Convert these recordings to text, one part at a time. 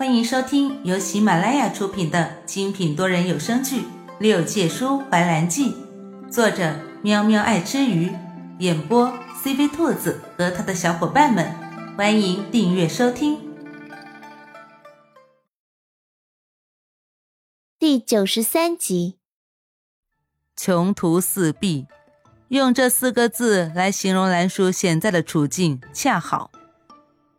欢迎收听由喜马拉雅出品的精品多人有声剧《六界书怀兰记》，作者喵喵爱吃鱼，演播 CV 兔子和他的小伙伴们。欢迎订阅收听。第九十三集，穷途四壁，用这四个字来形容兰叔现在的处境，恰好。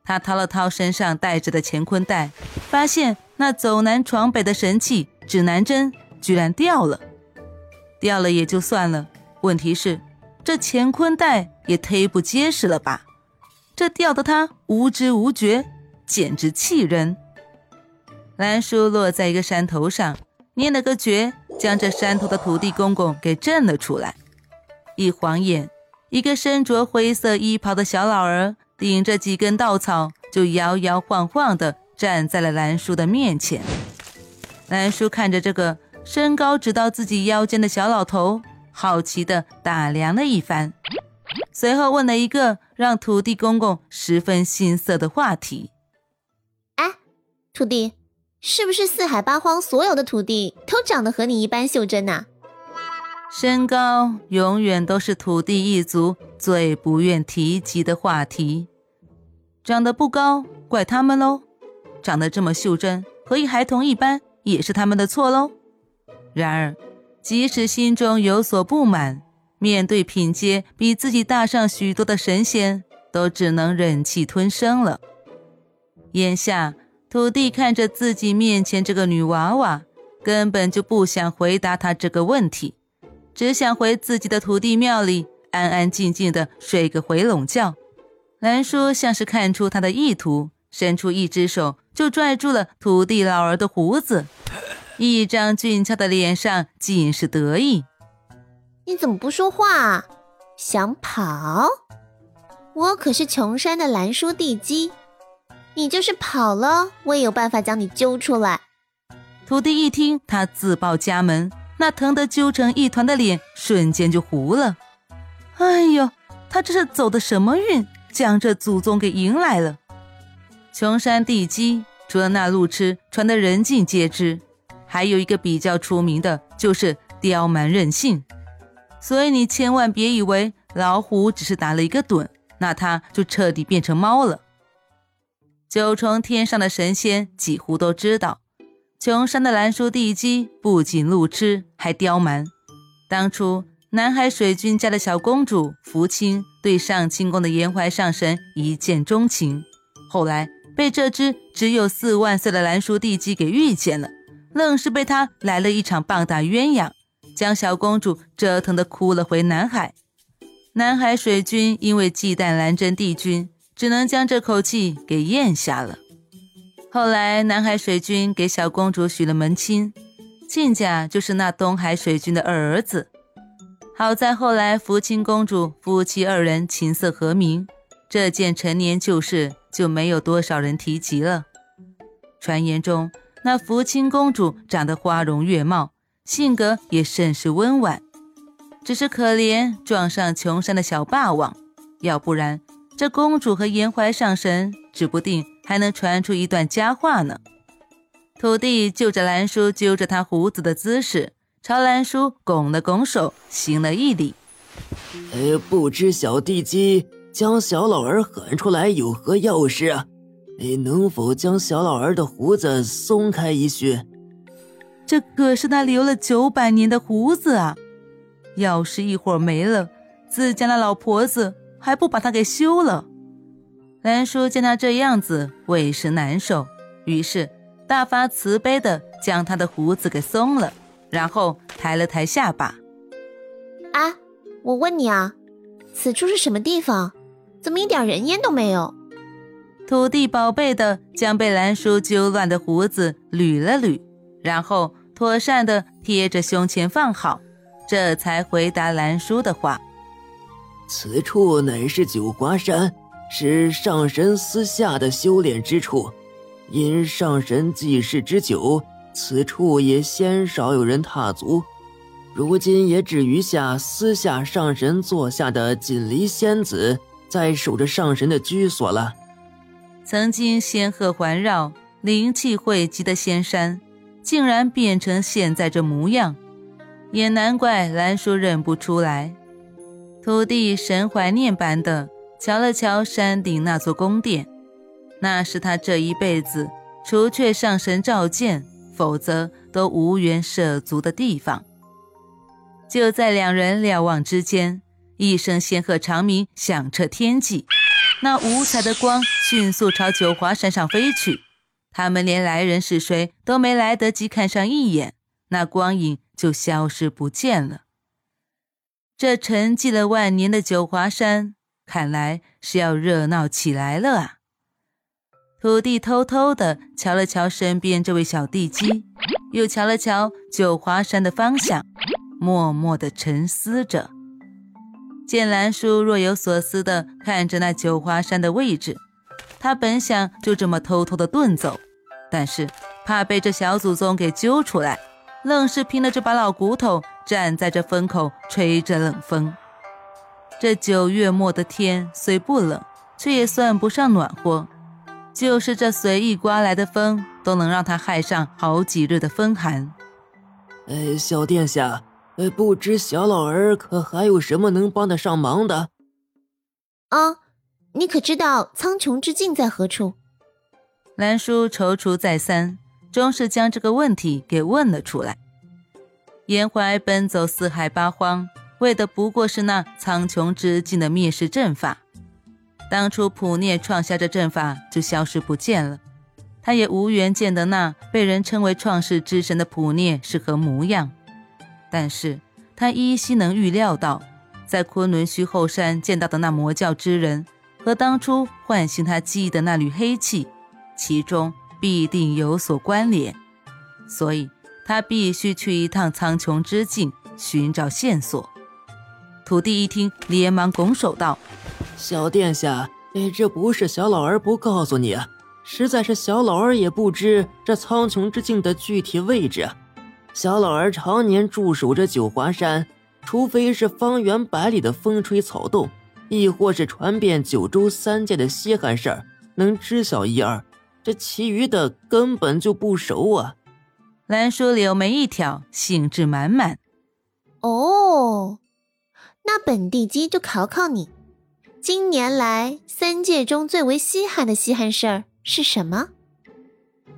他掏了掏身上带着的乾坤袋，发现那走南闯北的神器指南针居然掉了。掉了也就算了，问题是这乾坤袋也忒不结实了吧？这掉的他无知无觉，简直气人。兰叔落在一个山头上，念了个诀，将这山头的土地公公给震了出来。一晃眼，一个身着灰色衣袍的小老儿。顶着几根稻草，就摇摇晃晃地站在了兰叔的面前。兰叔看着这个身高只到自己腰间的小老头，好奇地打量了一番，随后问了一个让土地公公十分心塞的话题：“哎，土地，是不是四海八荒所有的土地都长得和你一般袖珍呐？”身高永远都是土地一族最不愿提及的话题。长得不高，怪他们喽；长得这么袖珍，和一孩童一般，也是他们的错喽。然而，即使心中有所不满，面对品阶比自己大上许多的神仙，都只能忍气吞声了。眼下，土地看着自己面前这个女娃娃，根本就不想回答她这个问题，只想回自己的土地庙里，安安静静的睡个回笼觉。兰叔像是看出他的意图，伸出一只手就拽住了土地老儿的胡子，一张俊俏的脸上尽是得意。你怎么不说话？想跑？我可是穷山的兰叔地基，你就是跑了，我也有办法将你揪出来。土地一听他自报家门，那疼得揪成一团的脸瞬间就糊了。哎呦，他这是走的什么运？将这祖宗给迎来了。穷山地基，除了那路痴传得人尽皆知，还有一个比较出名的，就是刁蛮任性。所以你千万别以为老虎只是打了一个盹，那它就彻底变成猫了。九重天上的神仙几乎都知道，穷山的兰叔地基不仅路痴，还刁蛮。当初。南海水君家的小公主福清对上清宫的延怀上神一见钟情，后来被这只只有四万岁的蓝叔地基给遇见了，愣是被他来了一场棒打鸳鸯，将小公主折腾的哭了回南海。南海水君因为忌惮蓝真帝君，只能将这口气给咽下了。后来南海水君给小公主许了门亲，亲家就是那东海水君的二儿子。好在后来福清公主夫妻二人琴瑟和鸣，这件陈年旧事就没有多少人提及了。传言中，那福清公主长得花容月貌，性格也甚是温婉，只是可怜撞上穷山的小霸王，要不然这公主和颜怀上神指不定还能传出一段佳话呢。土地就着兰叔揪着他胡子的姿势。朝兰叔拱了拱手，行了一礼。呃，不知小地基将小老儿喊出来有何要事啊？哎，能否将小老儿的胡子松开一些？这可是他留了九百年的胡子啊！要是一会儿没了，自家的老婆子还不把他给休了？兰叔见他这样子，委实难受，于是大发慈悲的将他的胡子给松了。然后抬了抬下巴，啊，我问你啊，此处是什么地方？怎么一点人烟都没有？土地宝贝的将被兰叔揪乱的胡子捋了捋，然后妥善的贴着胸前放好，这才回答兰叔的话：“此处乃是九华山，是上神私下的修炼之处，因上神济世之久。”此处也鲜少有人踏足，如今也只余下私下上神座下的锦离仙子在守着上神的居所了。曾经仙鹤环绕，灵气汇集的仙山，竟然变成现在这模样，也难怪兰叔认不出来。徒弟神怀念般的瞧了瞧山顶那座宫殿，那是他这一辈子除却上神召见，否则都无缘涉足的地方。就在两人瞭望之间，一声仙鹤长鸣响彻天际，那五彩的光迅速朝九华山上飞去。他们连来人是谁都没来得及看上一眼，那光影就消失不见了。这沉寂了万年的九华山，看来是要热闹起来了啊！土地偷偷的瞧了瞧身边这位小地鸡，又瞧了瞧九华山的方向，默默的沉思着。见兰叔若有所思的看着那九华山的位置，他本想就这么偷偷的遁走，但是怕被这小祖宗给揪出来。愣是拼了这把老骨头，站在这风口吹着冷风。这九月末的天虽不冷，却也算不上暖和。就是这随意刮来的风，都能让他害上好几日的风寒。哎，小殿下，呃，不知小老儿可还有什么能帮得上忙的？啊，你可知道苍穹之境在何处？兰叔踌躇再三。终是将这个问题给问了出来。严怀奔走四海八荒，为的不过是那苍穹之境的灭世阵法。当初普涅创下这阵法，就消失不见了。他也无缘见得那被人称为创世之神的普涅是何模样。但是他依稀能预料到，在昆仑虚后山见到的那魔教之人，和当初唤醒他记忆的那缕黑气，其中。必定有所关联，所以他必须去一趟苍穹之境寻找线索。土地一听，连忙拱手道：“小殿下，哎，这不是小老儿不告诉你，实在是小老儿也不知这苍穹之境的具体位置。小老儿常年驻守着九华山，除非是方圆百里的风吹草动，亦或是传遍九州三界的稀罕事儿，能知晓一二。”这其余的根本就不熟啊！兰叔柳眉一挑，兴致满满。哦，那本地鸡就考考你，今年来三界中最为稀罕的稀罕事儿是什么？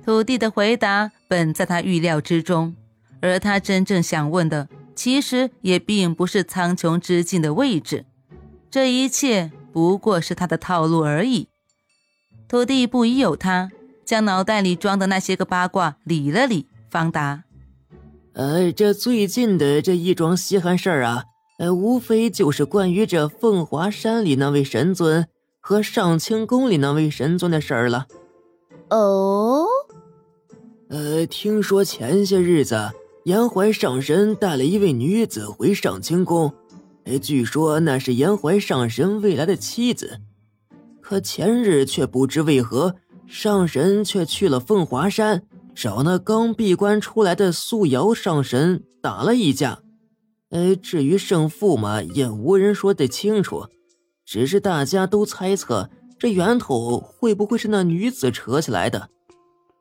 土地的回答本在他预料之中，而他真正想问的，其实也并不是苍穹之境的位置，这一切不过是他的套路而已。土地不疑有他，将脑袋里装的那些个八卦理了理，方答：“呃，这最近的这一桩稀罕事儿啊，呃，无非就是关于这凤华山里那位神尊和上清宫里那位神尊的事儿了。”哦，呃，听说前些日子延怀上神带了一位女子回上清宫，呃，据说那是延怀上神未来的妻子。可前日却不知为何，上神却去了凤华山，找那刚闭关出来的素瑶上神打了一架。呃，至于胜负嘛，也无人说得清楚，只是大家都猜测这源头会不会是那女子扯起来的。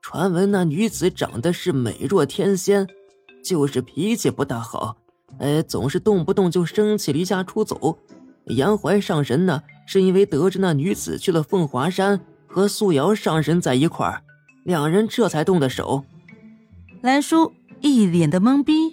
传闻那女子长得是美若天仙，就是脾气不大好，呃，总是动不动就生气离家出走。杨怀上神呢？是因为得知那女子去了凤华山和素瑶上神在一块儿，两人这才动的手。兰叔一脸的懵逼，